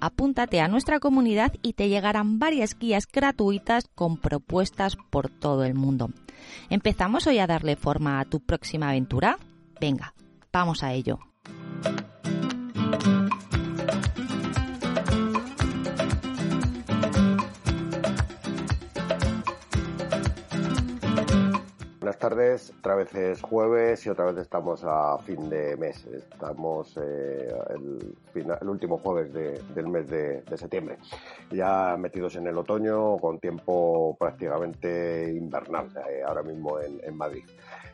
apúntate a nuestra comunidad y te llegarán varias guías gratuitas con propuestas por todo el mundo. ¿Empezamos hoy a darle forma a tu próxima aventura? Venga, vamos a ello. Tardes, otra vez es jueves y otra vez estamos a fin de mes. Estamos eh, el, el, último jueves de, del mes de, septiembre. Ya metidos en el otoño con tiempo prácticamente invernal eh, ahora mismo en Madrid.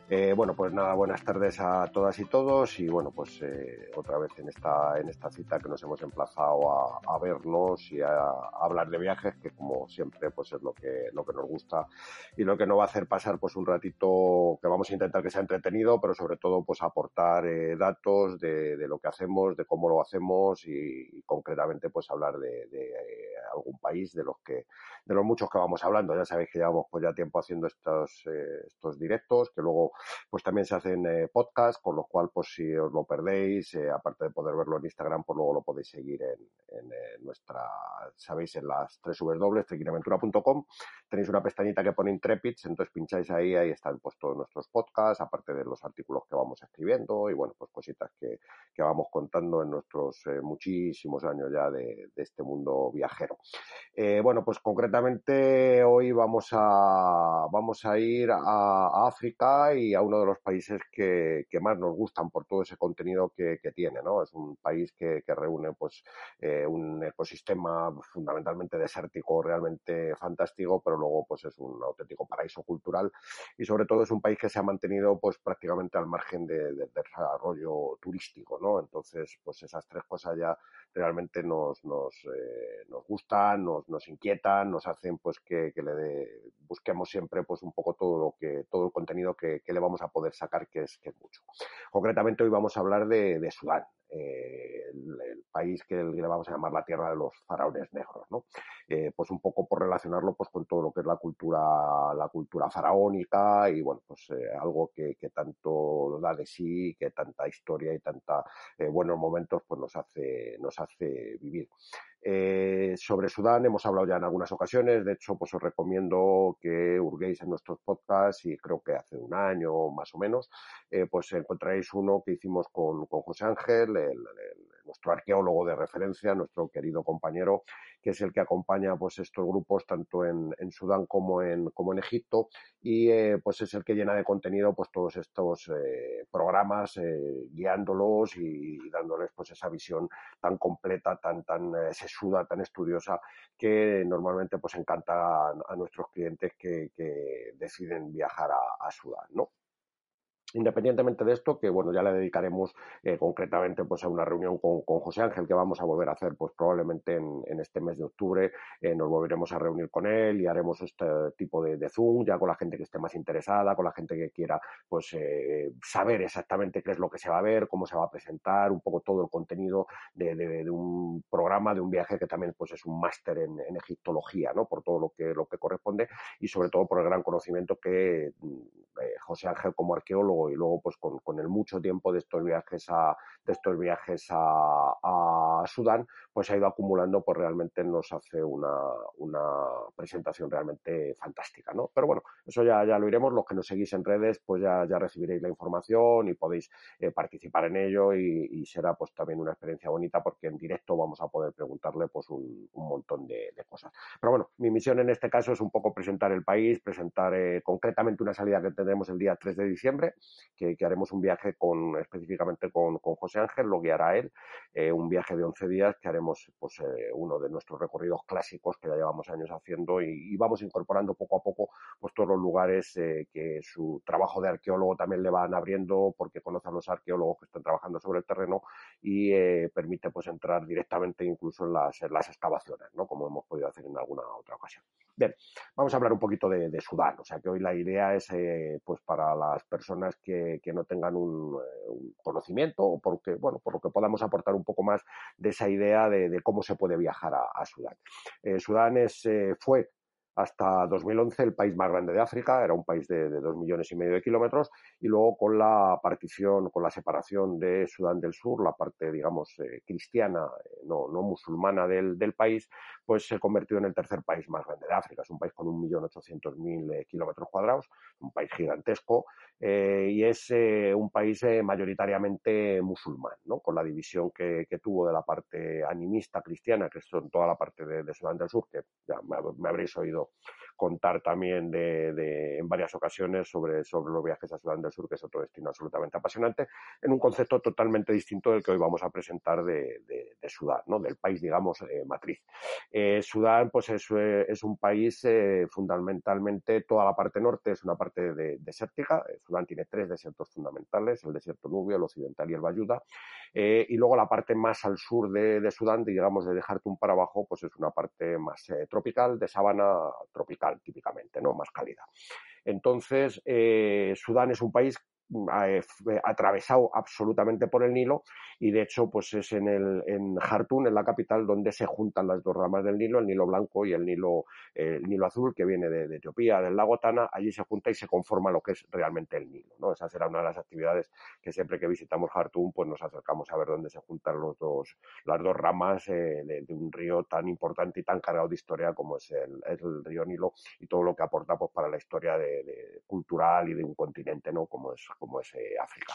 Eh, bueno, pues nada, buenas tardes a todas y todos y bueno, pues eh, otra vez en esta, en esta cita que nos hemos emplazado a, a vernos y a, hablar de viajes, que como siempre pues es lo que, lo que nos gusta y lo que nos va a hacer pasar pues un ratito que vamos a intentar que sea entretenido, pero sobre todo pues aportar eh, datos de, de, lo que hacemos, de cómo lo hacemos y, y concretamente pues hablar de, de eh, algún país de los que, de los muchos que vamos hablando. Ya sabéis que llevamos pues ya tiempo haciendo estos, eh, estos directos, que luego pues también se hacen eh, podcasts, con lo cual, pues si os lo perdéis, eh, aparte de poder verlo en Instagram, pues luego lo podéis seguir en, en eh, nuestra, sabéis, en las tres www.trequinaventura.com. Tenéis una pestañita que pone Intrepids, entonces pincháis ahí, ahí están pues todos nuestros podcasts, aparte de los artículos que vamos escribiendo y bueno, pues cositas que, que vamos contando en nuestros muchísimos años ya de, de este mundo viajero. Bueno, pues concretamente hoy vamos a, vamos a ir a, a África y a uno de los países que, que, más nos gustan por todo ese contenido que, que tiene, ¿no? Es un país que, que reúne, pues, eh, un ecosistema fundamentalmente desértico, realmente fantástico, pero luego, pues, es un auténtico paraíso cultural y sobre todo es un país que se ha mantenido, pues, prácticamente al margen de, de, de desarrollo turístico, ¿no? Entonces, pues, esas tres cosas ya realmente nos, nos, eh, nos gustan, nos, nos inquietan, nos hacen, pues, que, que le de, busquemos siempre, pues, un poco todo lo que, todo el contenido que, que le vamos a poder sacar, que es, mucho. Concretamente hoy vamos a hablar de, Sudán, eh, el, país que le vamos a llamar la tierra de los faraones negros, ¿no? Eh, pues un poco por relacionarlo pues con todo lo que es la cultura, la cultura faraónica y bueno, pues eh, algo que, que, tanto da de sí, que tanta historia y tanta buenos momentos pues nos hace, nos hace vivir. Eh, sobre Sudán hemos hablado ya en algunas ocasiones, de hecho, pues os recomiendo que hurguéis en nuestros podcasts y creo que hace un año más o menos, eh, pues encontraréis uno que hicimos con, con José Ángel, el, el, nuestro arqueólogo de referencia, nuestro querido compañero, que es el que acompaña pues estos grupos tanto en, Sudán como en, como en Egipto y eh, pues es el que llena de contenido pues todos estos eh, programas eh, guiándolos y, dándoles pues esa visión tan completa, tan tan sesuda, tan estudiosa que normalmente pues encanta a, a nuestros clientes que, que, deciden viajar a, a Sudán, ¿no? Independientemente de esto, que bueno, ya le dedicaremos eh, concretamente pues a una reunión con, con, José Ángel que vamos a volver a hacer pues probablemente en, en este mes de octubre, eh, nos volveremos a reunir con él y haremos este tipo de, de, Zoom ya con la gente que esté más interesada, con la gente que quiera pues eh, saber exactamente qué es lo que se va a ver, cómo se va a presentar, un poco todo el contenido de, de, un programa, de un viaje que también pues es un máster en, en, egiptología, ¿no? Por todo lo que, lo que corresponde y sobre todo por el gran conocimiento que mm, José Ángel como arqueólogo y luego pues con, con el mucho tiempo de estos viajes a, de estos viajes a, Sudán, pues ha ido acumulando, pues realmente nos hace una, una presentación realmente fantástica, ¿no? Pero bueno, eso ya, ya lo iremos, los que nos seguís en redes, pues ya, ya recibiréis la información y podéis eh, participar en ello y, será pues también una experiencia bonita porque en directo vamos a poder preguntarle pues un, un montón de, de, cosas. Pero bueno, mi misión en este caso es un poco presentar el país, presentar eh, concretamente una salida que tendremos el día 3 de diciembre, que, haremos un viaje con específicamente con, José Ángel, lo guiará él, eh, un viaje de 11 días que haremos pues eh, uno de nuestros recorridos clásicos que ya llevamos años haciendo y, vamos incorporando poco a poco pues todos los lugares eh, que su trabajo de arqueólogo también le van abriendo porque conoce a los arqueólogos que están trabajando sobre el terreno y permite pues entrar directamente incluso en las, excavaciones, ¿no? Como hemos podido hacer en alguna otra ocasión. Bien, vamos a hablar un poquito de, de Sudán, o sea que hoy la idea es pues para las personas que, no tengan un, un, conocimiento o porque, bueno, por lo que podamos aportar un poco más de esa idea de, cómo se puede viajar a, Sudán. Eh, Sudán es, eh, fue hasta 2011 el país más grande de África, era un país de, dos millones y medio de kilómetros, y luego con la partición, con la separación de Sudán del Sur, la parte, digamos, eh, cristiana, eh, no, no musulmana del, del, país, pues se convirtió en el tercer país más grande de África. Es un país con un millón ochocientos mil eh, kilómetros cuadrados, un país gigantesco, eh, y es eh, un país mayoritariamente musulmán, ¿no? con la división que, que, tuvo de la parte animista cristiana, que son toda la parte de, Sudán del Sur, que ya me habréis oído contar también de, de, en varias ocasiones sobre, sobre los viajes a Sudán del Sur, que es otro destino absolutamente apasionante, en un concepto totalmente distinto del que hoy vamos a presentar de, de, de Sudán, ¿no? del país, digamos, eh, matriz. Eh, Sudán, pues es, eh, es un país eh, fundamentalmente, toda la parte norte es una parte de, desértica, eh, Sudán tiene tres desiertos fundamentales, el desierto nubio, el occidental y el Bayuda, eh, y luego la parte más al sur de, de Sudán, digamos, de Jartum para abajo, pues es una parte más tropical, de sabana tropical típicamente, ¿no? Más cálida. Entonces, eh, Sudán es un país atravesado absolutamente por el Nilo y de hecho pues es en el en Jartún en la capital donde se juntan las dos ramas del Nilo el Nilo blanco y el Nilo eh, el Nilo azul que viene de, de, Etiopía del lago Tana. Allí se junta y se conforma lo que es realmente el Nilo no esa será una de las actividades que siempre que visitamos Jartún pues nos acercamos a ver dónde se juntan los dos las dos ramas eh, de, de, un río tan importante y tan cargado de historia como es el, el río Nilo y todo lo que aporta pues para la historia de cultural y de un continente no como es como es eh, África.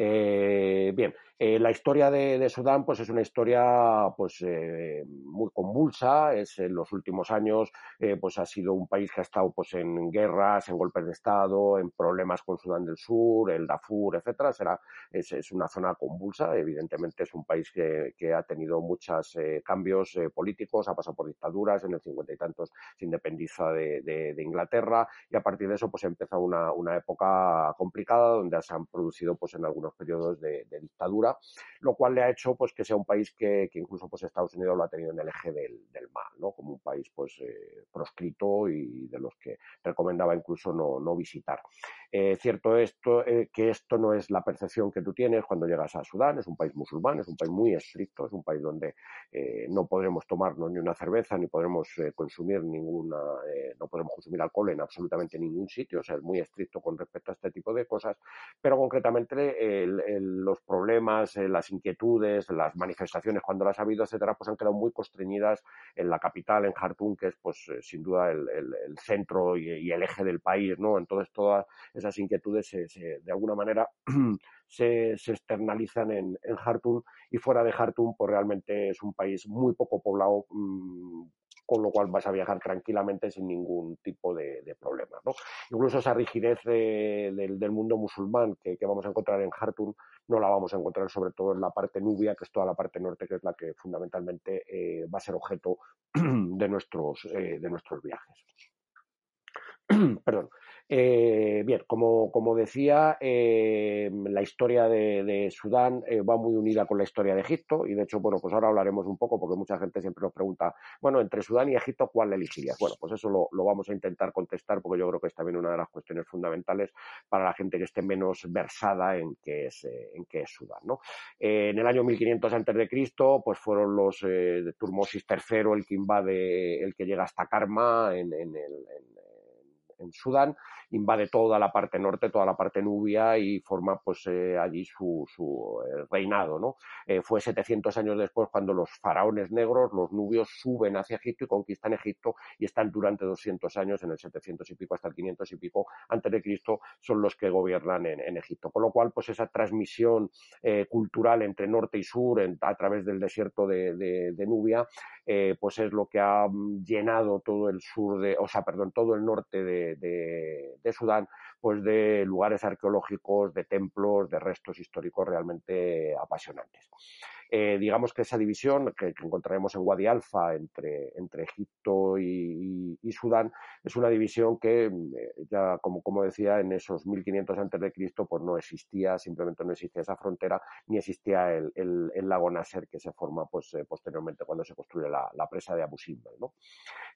Eh, bien, eh, la historia de, de, Sudán pues es una historia pues eh, muy convulsa, es en los últimos años eh, pues ha sido un país que ha estado pues en guerras, en golpes de estado, en problemas con Sudán del Sur, el Darfur, etcétera, será es, es una zona convulsa, evidentemente es un país que, que ha tenido muchos eh, cambios eh, políticos, ha pasado por dictaduras, en el cincuenta y tantos se independiza de, de, de, Inglaterra y a partir de eso pues empieza una, una época complicada donde se han producido pues en algunos periodos de, dictadura lo cual le ha hecho pues que sea un país que, incluso pues Estados Unidos lo ha tenido en el eje del, del mal, ¿no? Como un país pues eh, proscrito y de los que recomendaba incluso no, visitar. Eh, cierto esto, eh, que esto no es la percepción que tú tienes cuando llegas a Sudán, es un país musulmán, es un país muy estricto, es un país donde eh, no podremos tomarnos ni una cerveza, ni podremos consumir ninguna, no podemos consumir alcohol en absolutamente ningún sitio, o sea, es muy estricto con respecto a este tipo de cosas, pero concretamente los problemas, eh, las inquietudes, las manifestaciones cuando las ha habido, etcétera, pues han quedado muy constreñidas en la capital, en Jartum, que es pues eh, sin duda el, centro y, el eje del país, ¿no? Entonces todas esas inquietudes se, de alguna manera se, externalizan en, en y fuera de Jartum pues realmente es un país muy poco poblado mmm, con lo cual vas a viajar tranquilamente sin ningún tipo de, de problema. Incluso esa rigidez de, de, del mundo musulmán que, vamos a encontrar en Jartum no la vamos a encontrar sobre todo en la parte nubia, que es toda la parte norte, que es la que fundamentalmente eh, va a ser objeto de nuestros, eh, de nuestros viajes. Perdón. Eh, bien, como, como decía, eh, la historia de, de Sudán eh, va muy unida con la historia de Egipto y de hecho, bueno, pues ahora hablaremos un poco porque mucha gente siempre nos pregunta, bueno, entre Sudán y Egipto, ¿cuál elegirías? Bueno, pues eso lo, lo vamos a intentar contestar porque yo creo que es también una de las cuestiones fundamentales para la gente que esté menos versada en qué es, eh, en qué es Sudán, ¿no? Eh, en el año 1500 antes de Cristo, pues fueron los eh, de Turmosis III el que invade, el que llega hasta Karma en, en el, en, Sudán, invade toda la parte norte, toda la parte nubia y forma pues allí su, su reinado. ¿no? fue 700 años después cuando los faraones negros, los nubios, suben hacia Egipto y conquistan Egipto y están durante 200 años, en el 700 y pico hasta el 500 y pico antes de Cristo, son los que gobiernan en, Egipto. Con lo cual, pues esa transmisión cultural entre norte y sur a través del desierto de, Nubia, eh, pues es lo que ha mm, llenado todo el sur de, o sea, perdón, todo el norte de, Sudán, pues de lugares arqueológicos, de templos, de restos históricos realmente apasionantes. Eh, digamos que esa división que, encontraremos en Wadi entre, entre Egipto y, Sudán es una división que mm, eh, ya, como, como decía, en esos 1500 antes de Cristo, pues no existía, simplemente no existía esa frontera, ni existía el, el, lago Nasser que se forma pues, eh, posteriormente cuando se construye la, presa de Abu Simbel. ¿no?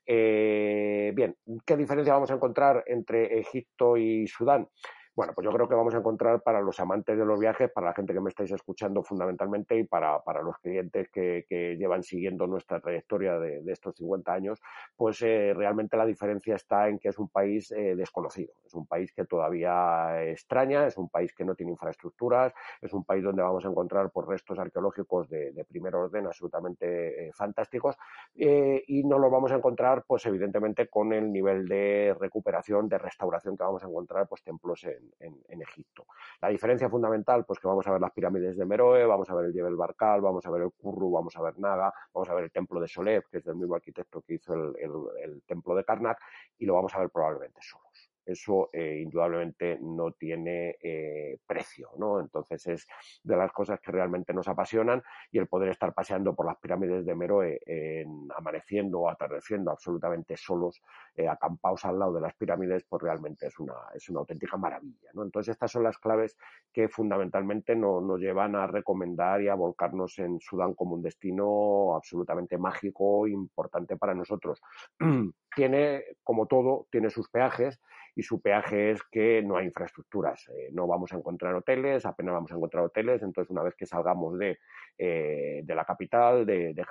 bien, ¿qué diferencia vamos a encontrar entre Egipto y Sudán? Bueno, pues yo creo que vamos a encontrar para los amantes de los viajes, para la gente que me estáis escuchando fundamentalmente y para, para los clientes que, llevan siguiendo nuestra trayectoria de, estos 50 años, pues eh, realmente la diferencia está en que es un país eh, desconocido, es un país que todavía extraña, es un país que no tiene infraestructuras, es un país donde vamos a encontrar por pues, restos arqueológicos de, primer orden absolutamente eh, fantásticos y no lo vamos a encontrar, pues evidentemente con el nivel de recuperación, de restauración que vamos a encontrar, pues templos en en, Egipto. La diferencia fundamental, pues que vamos a ver las pirámides de Meroe, vamos a ver el Jebel Barkal, vamos a ver el Kurru, vamos a ver Naga, vamos a ver el templo de Solev, que es del mismo arquitecto que hizo el, templo de Karnak, y lo vamos a ver probablemente solos eso eh, indudablemente no tiene eh, precio, ¿no? Entonces es de las cosas que realmente nos apasionan y el poder estar paseando por las pirámides de Meroe, en, amaneciendo o atardeciendo absolutamente solos, eh, acampados al lado de las pirámides, pues realmente es una, es una auténtica maravilla, ¿no? Entonces estas son las claves que fundamentalmente nos llevan a recomendar y a volcarnos en Sudán como un destino absolutamente mágico, importante para nosotros. tiene, como todo, tiene sus peajes y su peaje es que no hay infraestructuras. Eh, no vamos a encontrar hoteles, apenas vamos a encontrar hoteles. Entonces, una vez que salgamos de, eh, de la capital, de, de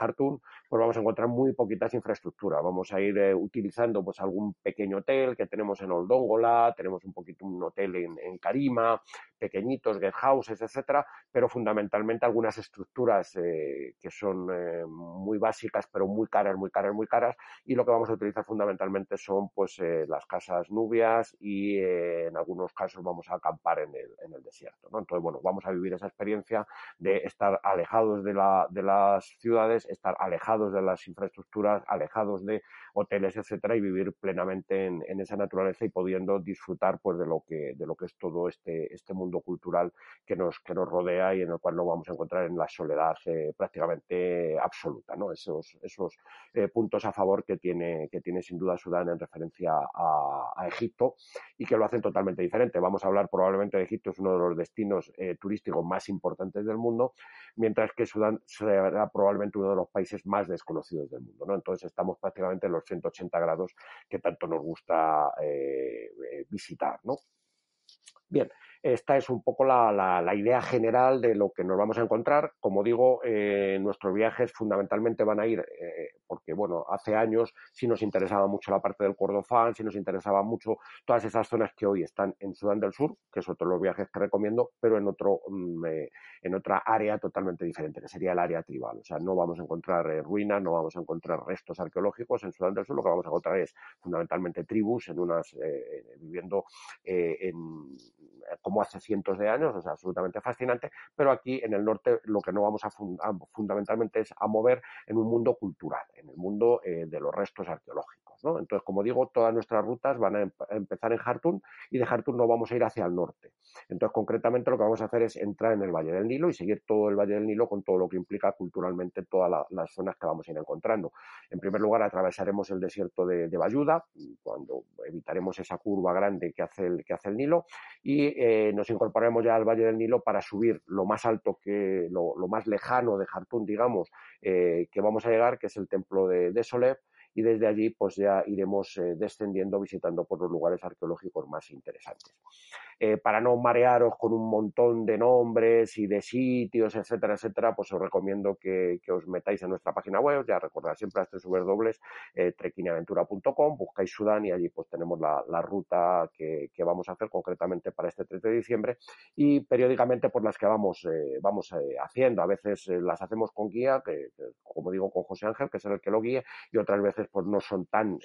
pues vamos a encontrar muy poquitas infraestructuras. Vamos a ir eh, utilizando pues algún pequeño hotel que tenemos en Oldongola, tenemos un poquito un hotel en, en Karima, pequeñitos guest houses, etcétera, pero fundamentalmente algunas estructuras que son muy básicas, pero muy caras, muy caras, muy caras. Y lo que vamos a utilizar fundamentalmente son pues las casas nubias y eh, en algunos casos vamos a acampar en el, en el desierto. ¿no? Entonces, bueno, vamos a vivir esa experiencia de estar alejados de, la, de las ciudades, estar alejados de las infraestructuras, alejados de hoteles, etcétera, y vivir plenamente en, en, esa naturaleza y pudiendo disfrutar pues de lo que, de lo que es todo este, este mundo cultural que nos, que nos rodea y en el cual nos vamos a encontrar en la soledad eh, prácticamente absoluta, ¿no? Esos, esos eh, puntos a favor que tiene, que tiene sin duda Sudán en referencia a, Egipto y que lo hacen totalmente diferente. Vamos a hablar probablemente de Egipto, es uno de los destinos eh, turísticos más importantes del mundo, mientras que Sudán será probablemente uno de los países más desconocidos del mundo. ¿no? Entonces estamos prácticamente en los 180 grados que tanto nos gusta visitar. Bien, esta es un poco la, idea general de lo que nos vamos a encontrar. Como digo, eh, nuestros viajes fundamentalmente van a ir, eh, porque bueno, hace años sí nos interesaba mucho la parte del Cordofán, sí nos interesaba mucho todas esas zonas que hoy están en Sudán del Sur, que es otro de los viajes que recomiendo, pero en otro, mm, eh, en otra área totalmente diferente, que sería el área tribal. O sea, no vamos a encontrar ruinas, no vamos a encontrar restos arqueológicos en Sudán del Sur, lo que vamos a encontrar es fundamentalmente tribus en unas viviendo en como hace cientos de años, es absolutamente fascinante, pero aquí en el norte lo que no vamos a, fundamentalmente es a mover en un mundo cultural, en el mundo eh, de los restos arqueológicos. Entonces, como digo, todas nuestras rutas van a, em-, empezar en Jartum y de Jartum no vamos a ir hacia el norte. Entonces, concretamente lo que vamos a hacer es entrar en el Valle del Nilo y seguir todo el Valle del Nilo con todo lo que implica culturalmente todas las zonas que vamos a ir encontrando. En primer lugar, atravesaremos el desierto de, de Bayuda, cuando evitaremos esa curva grande que hace el, que hace el Nilo y eh, nos incorporaremos ya al Valle del Nilo para subir lo más alto que, lo, más lejano de Jartum, digamos, eh, que vamos a llegar, que es el templo de, de Solev, y desde allí pues ya iremos eh, descendiendo visitando por los lugares arqueológicos más interesantes. Eh, para no marearos con un montón de nombres y de sitios, etcétera, etcétera, pues os recomiendo que, os metáis en nuestra página web, ya recordad siempre a este dobles eh, buscáis Sudán y allí pues tenemos la, ruta que, vamos a hacer concretamente para este 3 de diciembre y periódicamente por las que vamos, eh, vamos haciendo. A veces las hacemos con guía, que, como digo, con José Ángel, que es el que lo guíe, y otras veces pues no son tan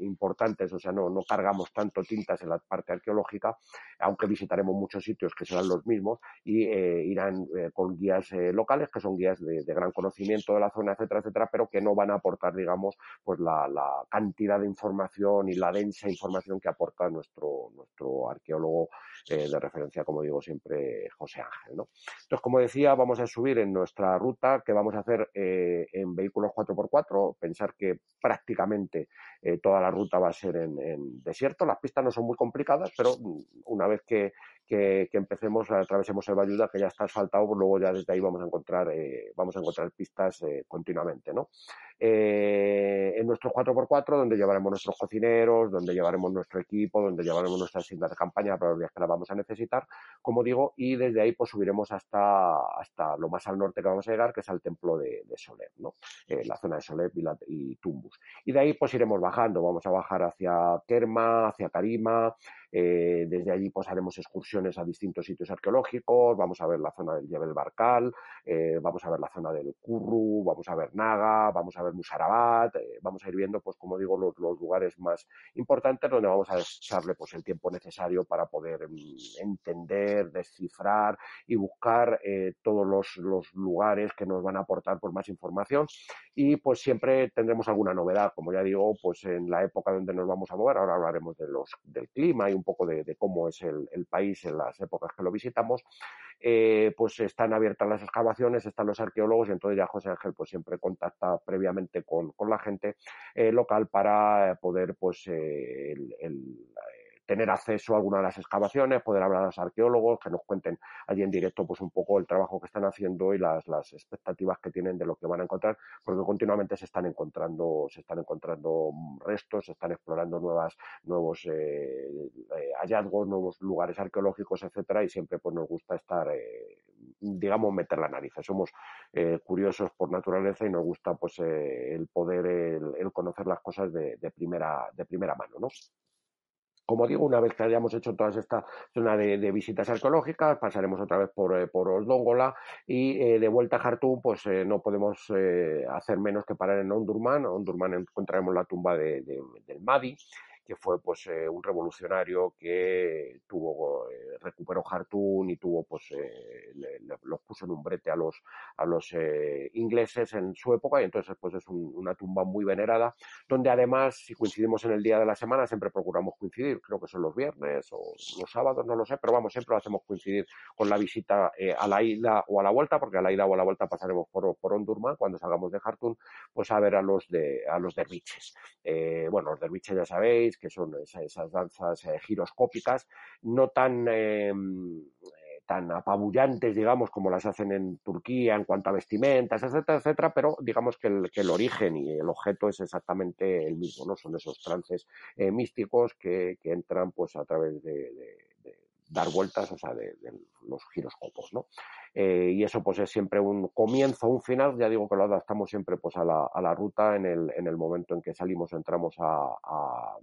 importantes, o sea, no, no cargamos tanto tintas en la parte arqueológica, aunque que visitaremos muchos sitios que serán los mismos y eh, irán eh, con guías eh, locales, que son guías de, gran conocimiento de la zona, etcétera, etcétera, pero que no van a aportar, digamos, pues la, cantidad de información y la densa información que aporta nuestro, nuestro arqueólogo de referencia, como digo siempre, José Ángel. ¿no? Entonces, como decía, vamos a subir en nuestra ruta que vamos a hacer en vehículos 4x4, pensar que prácticamente toda la ruta va a ser en, en desierto. Las pistas no son muy complicadas, pero mm, una vez que, que, empecemos, atravesemos el Bayuda, que ya está asfaltado, pues luego ya desde ahí vamos a encontrar, eh, vamos a encontrar pistas eh, continuamente, ¿no? Eh, en nuestro 4x4, donde llevaremos nuestros cocineros, donde llevaremos nuestro equipo, donde llevaremos nuestras cintas de campaña para los días que las vamos a necesitar, como digo, y desde ahí pues subiremos hasta, hasta lo más al norte que vamos a llegar, que es al templo de, de Soler, ¿no? la zona de Soler y, y, Tumbus. Y de ahí pues iremos bajando, vamos a bajar hacia Kerma, hacia Karima, eh, desde allí pues haremos excursiones a distintos sitios arqueológicos, vamos a ver la zona del Yebel Barcal, eh, vamos a ver la zona del Curru, vamos a ver Naga, vamos a ver Musarabat, eh, vamos a ir viendo pues como digo los, lugares más importantes donde vamos a echarle pues el tiempo necesario para poder mm, entender, descifrar y buscar todos los, los, lugares que nos van a aportar pues más información. Y pues siempre tendremos alguna novedad, como ya digo, pues en la época donde nos vamos a mover, ahora hablaremos de los, del clima y un poco de, cómo es el, país en las épocas que lo visitamos, eh, pues están abiertas las excavaciones, están los arqueólogos y entonces ya José Ángel pues siempre contacta previamente con, la gente eh, local para poder pues eh, el tener acceso a alguna de las excavaciones, poder hablar a los arqueólogos, que nos cuenten allí en directo pues un poco el trabajo que están haciendo y las, las expectativas que tienen de lo que van a encontrar, porque continuamente se están encontrando, se están encontrando restos, se están explorando nuevas, nuevos eh, eh, hallazgos, nuevos lugares arqueológicos, etcétera, y siempre pues nos gusta estar, eh, digamos, meter la nariz. Somos curiosos por naturaleza y nos gusta pues el poder, el, conocer las cosas de, de primera, de primera mano, ¿no? Como digo, una vez que hayamos hecho toda esta zona de, visitas arqueológicas, pasaremos otra vez por, eh, por Osdóngola y eh, de vuelta a Jartum, pues eh, no podemos hacer menos que parar en Ondurman. Ondurman encontraremos la tumba de, del Madi que fue pues eh, un revolucionario que tuvo eh, recuperó Jartún y tuvo pues eh, los puso en un brete a los a los ingleses en su época y entonces pues es una tumba muy venerada donde además si coincidimos en el día de la semana siempre procuramos coincidir creo que son los viernes o los sábados no lo sé pero vamos siempre lo hacemos coincidir con la visita a la ida o a la vuelta porque a la ida o a la vuelta pasaremos por por Ondurman cuando salgamos de Jartún pues a ver a los de a los derviches. Bueno los derviches ya sabéis que son esas, danzas eh, giroscópicas, no tan, eh, tan apabullantes, digamos, como las hacen en Turquía en cuanto a vestimentas, etcétera, etcétera, pero digamos que el, que el origen y el objeto es exactamente el mismo, ¿no? Son esos trances eh, místicos que, entran pues a través de, dar vueltas, o sea, de, los giroscopos, ¿no? y eso pues es siempre un comienzo, un final, ya digo que lo adaptamos siempre pues a la, a la ruta en el, en el momento en que salimos entramos a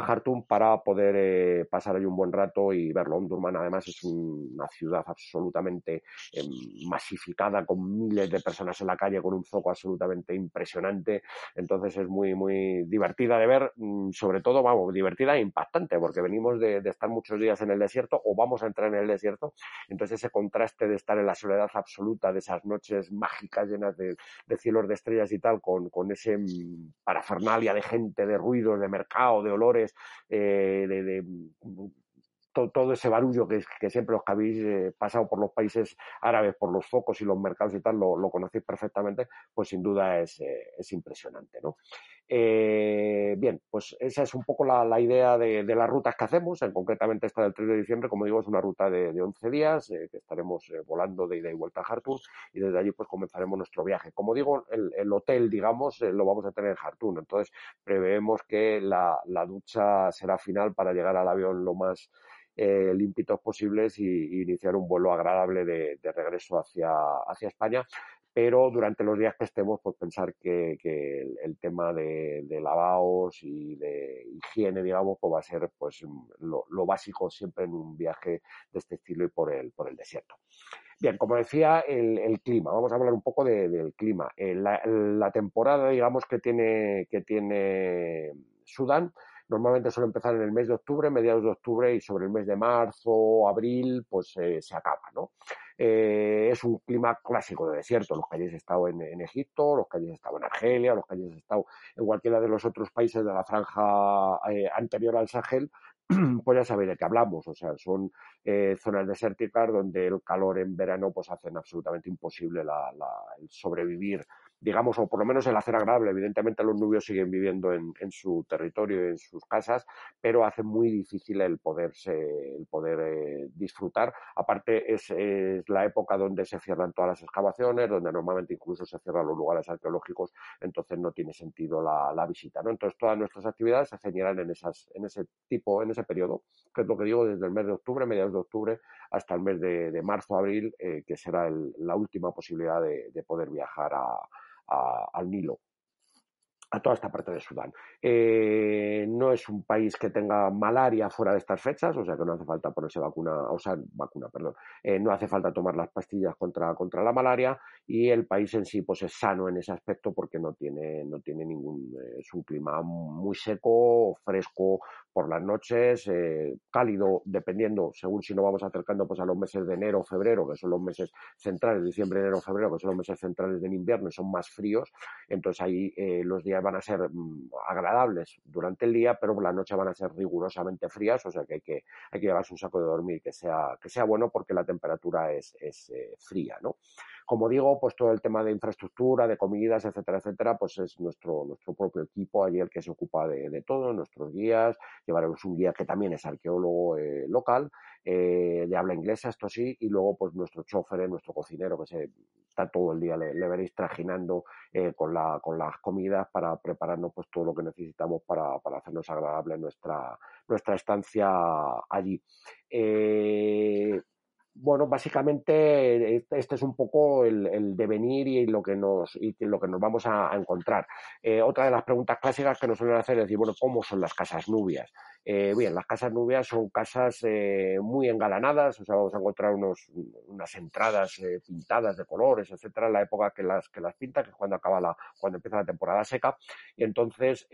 Jartum para poder eh, pasar ahí un buen rato y verlo. Omdurman además es una ciudad absolutamente em, masificada con miles de personas en la calle con un zoco absolutamente impresionante. Entonces es muy, muy divertida de ver, mm, sobre todo, vamos, divertida e impactante porque venimos de, estar muchos días en el desierto o vamos a entrar en el desierto. Entonces ese contraste de estar en la soledad absoluta de esas noches mágicas llenas de, cielos de estrellas y tal con, con ese mm, parafernalia de gente, de ruidos, de mercado, de olores eh, de, todo, ese barullo que, siempre los habéis eh, pasado por los países árabes, por los focos y los mercados y tal, lo, conocéis perfectamente, pues sin duda es, eh, impresionante. ¿no? Bien, pues esa es un poco la, idea de, las rutas que hacemos, en concretamente esta del 3 de diciembre, como digo, es una ruta de, de 11 días, que estaremos volando de ida y vuelta a Jartum y desde allí pues comenzaremos nuestro viaje. Como digo, el, hotel, digamos, lo vamos a tener en Jartum, entonces preveemos que la, ducha será final para llegar al avión lo más eh, posibles y, iniciar un vuelo agradable de, regreso hacia, hacia España. Pero durante los días que estemos, pues pensar que, el, tema de, lavados y de higiene, digamos, pues va a ser pues lo, básico siempre en un viaje de este estilo y por el, por el desierto. Bien, como decía, el, clima. Vamos a hablar un poco del clima. Eh, la, la, temporada, digamos, que tiene, que tiene Sudán Normalmente suele empezar en el mes de octubre, mediados de octubre y sobre el mes de marzo, abril, pues eh, se acaba, ¿no? Eh, es un clima clásico de desierto. Los que hayáis estado en, Egipto, los que hayáis estado en Argelia, los que hayáis estado en cualquiera de los otros países de la franja eh, anterior al Sahel, pues ya sabéis de qué hablamos. O sea, son zonas desérticas donde el calor en verano pues hacen absolutamente imposible el sobrevivir digamos, o por lo menos el hacer agradable. Evidentemente los nubios siguen viviendo en, su territorio, en sus casas, pero hace muy difícil el poderse, el poder eh, disfrutar. Aparte es, la época donde se cierran todas las excavaciones, donde normalmente incluso se cierran los lugares arqueológicos, entonces no tiene sentido la, visita, ¿no? Entonces todas nuestras actividades se ceñirán en esas, en ese tipo, en ese periodo, que es lo que digo, desde el mes de octubre, mediados de octubre, hasta el mes de, marzo, abril, eh, que será la última posibilidad de poder viajar a, al Nilo a toda esta parte de Sudán. Eh, no es un país que tenga malaria fuera de estas fechas, o sea que no hace falta ponerse vacuna, o sea, vacuna, perdón, eh, no hace falta tomar las pastillas contra, contra la malaria y el país en sí pues es sano en ese aspecto porque no tiene, no tiene ningún, eh, es un clima muy seco, fresco por las noches, cálido, dependiendo, según si nos vamos acercando pues a los meses de enero, febrero, que son los meses centrales, diciembre, enero, febrero, que son los meses centrales del invierno y son más fríos, entonces ahí los días van a ser mm, agradables durante el día, pero la noche van a ser rigurosamente frías, o sea que hay que, hay que llevarse un saco de dormir que sea, que sea bueno porque la temperatura es, es eh, fría, ¿no? Como digo, pues todo el tema de infraestructura, de comidas, etcétera, etcétera, pues es nuestro, nuestro propio equipo allí el que se ocupa de, todo, nuestros guías, llevaremos un guía que también es arqueólogo eh, local, eh, de habla inglesa, esto sí, y luego pues nuestro chofer, nuestro cocinero, que se está todo el día, le, veréis trajinando eh, con, la, con las comidas para prepararnos pues todo lo que necesitamos para, para hacernos agradable nuestra, nuestra estancia allí. Eh, bueno, básicamente este, este es un poco el, devenir y lo que nos, y lo que nos vamos a, encontrar. Eh, otra de las preguntas clásicas que nos suelen hacer es decir, bueno, ¿cómo son las casas nubias? Eh, bien, las casas nubias son casas eh, muy engalanadas, o sea, vamos a encontrar unos, unas entradas pintadas de colores, etcétera, en la época que las, que las pinta, que es cuando acaba la, cuando empieza la temporada seca, y entonces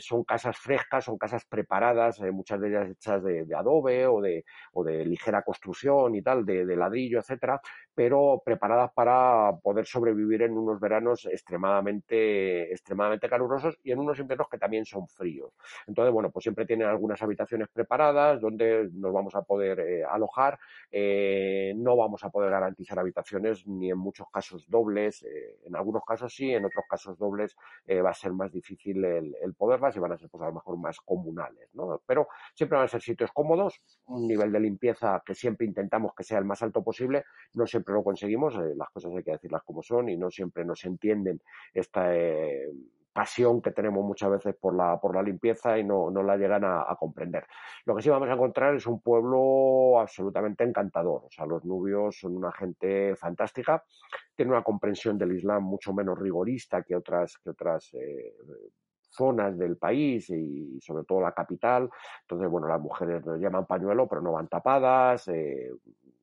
son casas frescas, son casas preparadas, muchas de ellas hechas de, de adobe o de, o de ligera construcción y tal, de, ladrillo, etcétera, pero preparadas para poder sobrevivir en unos veranos extremadamente, extremadamente calurosos y en unos inviernos que también son fríos. Entonces, bueno, pues siempre tienen algunas habitaciones preparadas donde nos vamos a poder eh, alojar. Eh, no vamos a poder garantizar habitaciones ni en muchos casos dobles. Eh, en algunos casos sí, en otros casos dobles va a ser más difícil el, el, poderlas y van a ser, pues a lo mejor más comunales, ¿no? Pero siempre van a ser sitios cómodos, un nivel de limpieza que siempre intentamos que sea el más alto posible, no siempre lo conseguimos, eh, las cosas hay que decirlas como son y no siempre nos entienden esta eh, pasión que tenemos muchas veces por la, por la limpieza y no, no la llegan a, comprender. Lo que sí vamos a encontrar es un pueblo absolutamente encantador, o sea, los nubios son una gente fantástica, tienen una comprensión del Islam mucho menos rigorista que otras, que otras eh, zonas del país y sobre todo la capital. Entonces, bueno, las mujeres nos llaman pañuelo, pero no van tapadas. Eh,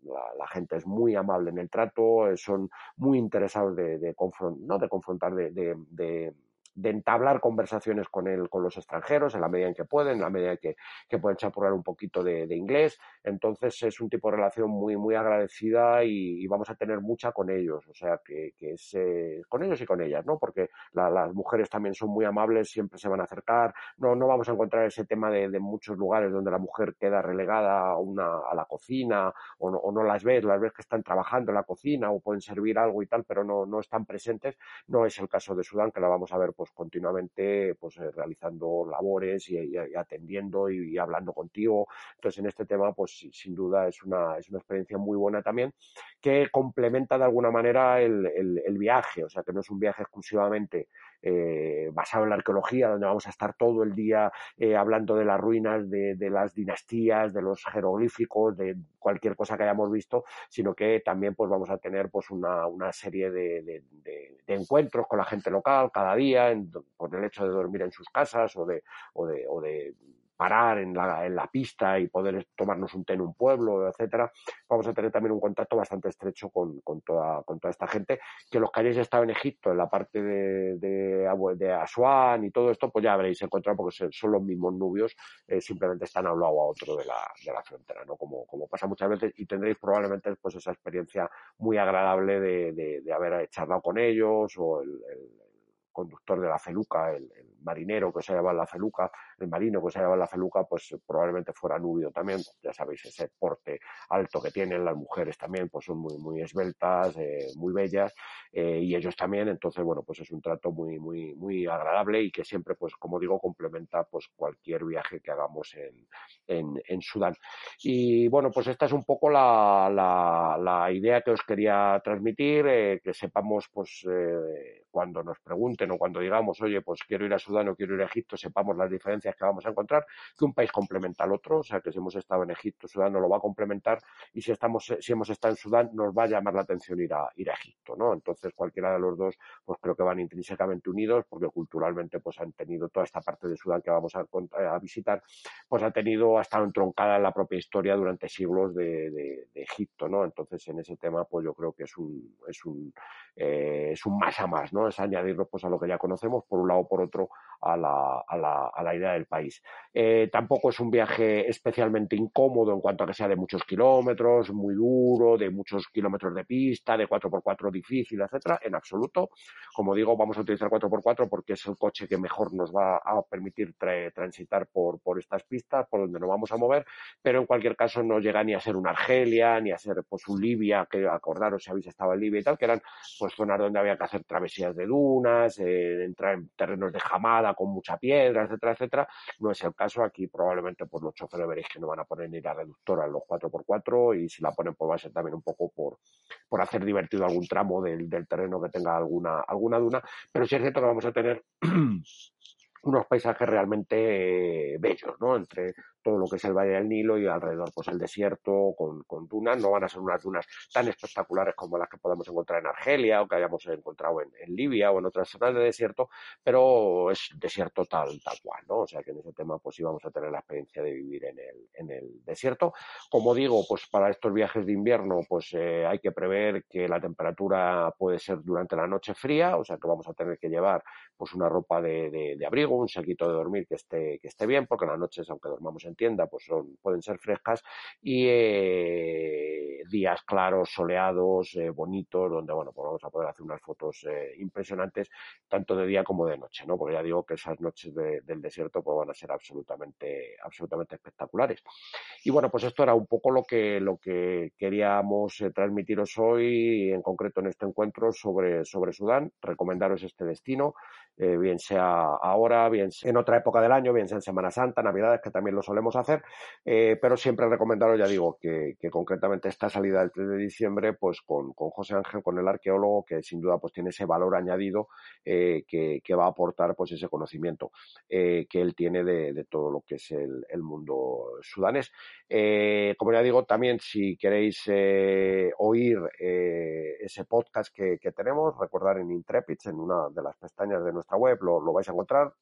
la, gente es muy amable en el trato, eh, son muy interesados de, de, no de confrontar, de de entablar conversaciones con él, con los extranjeros, en la medida en que pueden, en la medida en que, que pueden chapurrar un poquito de, inglés. Entonces es un tipo de relación muy, muy agradecida y, vamos a tener mucha con ellos, o sea, que, que es eh, con ellos y con ellas, ¿no? Porque las mujeres también son muy amables, siempre se van a acercar, no, no vamos a encontrar ese tema de, muchos lugares donde la mujer queda relegada a, una, a la cocina o no, o no, las ves, las ves que están trabajando en la cocina o pueden servir algo y tal, pero no, no están presentes. No es el caso de Sudán, que la vamos a ver pues pues continuamente pues realizando labores y, atendiendo y, hablando contigo. Entonces, en este tema, pues sin duda es una, es una experiencia muy buena también que complementa de alguna manera el, el viaje, o sea, que no es un viaje exclusivamente eh, basado en la arqueología, donde vamos a estar todo el día eh, hablando de las ruinas, de, las dinastías, de los jeroglíficos, de cualquier cosa que hayamos visto, sino que también pues vamos a tener pues una, una serie de, encuentros con la gente local cada día, por el hecho de dormir en sus casas o de, o de, o de parar en la, en la pista y poder tomarnos un té en un pueblo, etcétera, vamos a tener también un contacto bastante estrecho con, con, toda, con toda esta gente, que los que hayáis estado en Egipto, en la parte de, de, de Asuán y todo esto, pues ya habréis encontrado porque son los mismos nubios, eh, simplemente están a un lado a otro de la, de la frontera, ¿no? Como, como pasa muchas veces y tendréis probablemente pues esa experiencia muy agradable de, de, haber charlado con ellos o el, conductor de la feluca, el, marinero que se llama la feluca, el marino que se llama la feluca, pues probablemente fuera nubio también. Ya sabéis, ese porte alto que tienen las mujeres también, pues son muy, muy esbeltas, eh, muy bellas, eh, y ellos también. Entonces, bueno, pues es un trato muy, muy, muy agradable y que siempre, pues como digo, complementa pues cualquier viaje que hagamos en, en, Sudán. Y bueno, pues esta es un poco la, la, la idea que os quería transmitir, eh, que sepamos, pues, cuando nos pregunten o cuando digamos, oye, pues quiero ir a Sudán o quiero ir a Egipto, sepamos las diferencias que vamos a encontrar, que un país complementa al otro, o sea, que si hemos estado en Egipto, Sudán nos lo va a complementar y si estamos, si hemos estado en Sudán, nos va a llamar la atención ir a, ir a Egipto, ¿no? Entonces, cualquiera de los dos, pues creo que van intrínsecamente unidos porque culturalmente, pues han tenido toda esta parte de Sudán que vamos a, a visitar, pues ha tenido, ha estado entroncada en la propia historia durante siglos de, de, Egipto, ¿no? Entonces, en ese tema, pues yo creo que es un, es un, eh, es un más a más, ¿no? Es añadirlo pues a lo que ya conocemos, por un lado o por otro, a la, a la, a la idea del país. Eh, tampoco es un viaje especialmente incómodo en cuanto a que sea de muchos kilómetros, muy duro, de muchos kilómetros de pista, de 4x4 difícil, etcétera, en absoluto. Como digo, vamos a utilizar 4x4 porque es el coche que mejor nos va a permitir transitar por, por estas pistas, por donde nos vamos a mover, pero en cualquier caso no llega ni a ser una Argelia, ni a ser pues un Libia, que acordaros si habéis estado en Libia y tal, que eran pues zonas donde había que hacer travesías de dunas, eh, entrar en terrenos de con mucha piedra, etcétera, etcétera. No es el caso. Aquí probablemente por los choferes veréis que no van a poner ni la reductora en los 4x4 y si la ponen pues va a ser también un poco por, por hacer divertido algún tramo del, del terreno que tenga alguna, alguna duna. Pero sí es cierto que vamos a tener unos paisajes realmente bellos, ¿no? Entre todo lo que es el Valle del Nilo y alrededor pues el desierto con, con, dunas. No van a ser unas dunas tan espectaculares como las que podemos encontrar en Argelia o que hayamos encontrado en, en Libia o en otras zonas de desierto, pero es desierto tal, cual, ¿no? O sea que en ese tema pues sí vamos a tener la experiencia de vivir en el, en el desierto. Como digo, pues para estos viajes de invierno pues eh, hay que prever que la temperatura puede ser durante la noche fría, o sea que vamos a tener que llevar pues una ropa de, de, de abrigo, un saquito de dormir que esté, que esté bien, porque en las noches, aunque dormamos en tienda, pues son, pueden ser frescas y eh, días claros, soleados, eh, bonitos, donde bueno, pues vamos a poder hacer unas fotos eh, impresionantes tanto de día como de noche, ¿no? Porque ya digo que esas noches del desierto pues van a ser absolutamente, absolutamente espectaculares. Y bueno, pues esto era un poco lo que, lo que queríamos transmitiros hoy, en concreto en este encuentro sobre, sobre Sudán, recomendaros este destino, bien sea ahora, bien sea en otra época del año, bien sea en Semana Santa, Navidades, que también lo solemos hacer, eh, pero siempre recomendaros, ya digo, que, concretamente esta salida del 3 de diciembre, pues con, José Ángel, con el arqueólogo, que sin duda pues tiene ese valor añadido eh, que, va a aportar pues ese conocimiento eh, que él tiene de, todo lo que es el, mundo sudanés. como ya digo, también si queréis oír ese podcast que, tenemos, recordar en Intrepid, en una de las pestañas de nuestra web, lo, lo vais a encontrar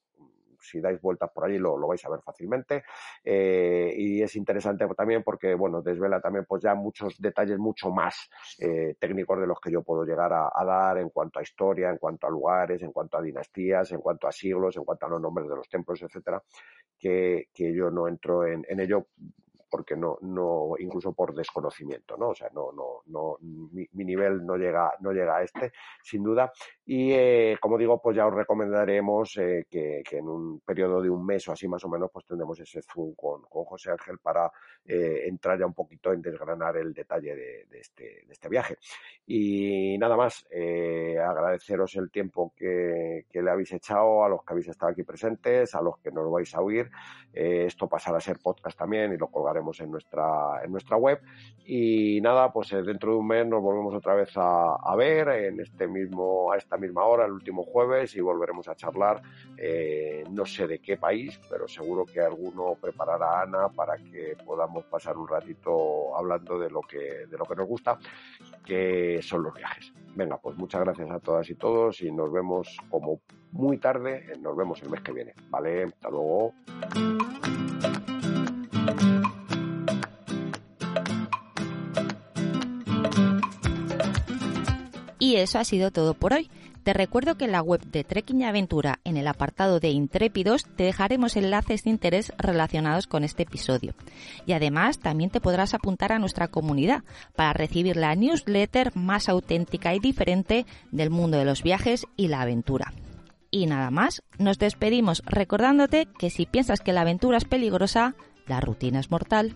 si dais vueltas por allí lo, vais a ver fácilmente. Eh, y es interesante también porque, bueno, desvela también pues ya muchos detalles mucho más eh, técnicos de los que yo puedo llegar a, dar en cuanto a historia, en cuanto a lugares, en cuanto a dinastías, en cuanto a siglos, en cuanto a los nombres de los templos, etcétera, que, yo no entro en, ello porque no, no, incluso por desconocimiento, ¿no? O sea, no, no, no, mi, nivel no llega, no llega a este, sin duda. Y eh, como digo, pues ya os recomendaremos eh, que, en un periodo de un mes o así más o menos, pues tendremos ese Zoom con, con José Ángel para eh, entrar ya un poquito en desgranar el detalle de, este, de este viaje. Y nada más, agradeceros el tiempo que, que, le habéis echado a los que habéis estado aquí presentes, a los que nos vais a oír. esto pasará a ser podcast también y lo en nuestra, en nuestra web. Y nada, pues dentro de un mes nos volvemos otra vez a, a ver en este mismo, a esta misma hora, el último jueves, y volveremos a charlar. Eh, no sé de qué país, pero seguro que alguno preparará a Ana para que podamos pasar un ratito hablando de lo que, de lo que nos gusta, que son los viajes. Venga, pues muchas gracias a todas y todos y nos vemos como muy tarde, nos vemos el mes que viene. Vale, hasta luego. Eso ha sido todo por hoy. Te recuerdo que en la web de Trekking y Aventura, en el apartado de Intrépidos, te dejaremos enlaces de interés relacionados con este episodio. Y además también te podrás apuntar a nuestra comunidad para recibir la newsletter más auténtica y diferente del mundo de los viajes y la aventura. Y nada más, nos despedimos recordándote que si piensas que la aventura es peligrosa, la rutina es mortal.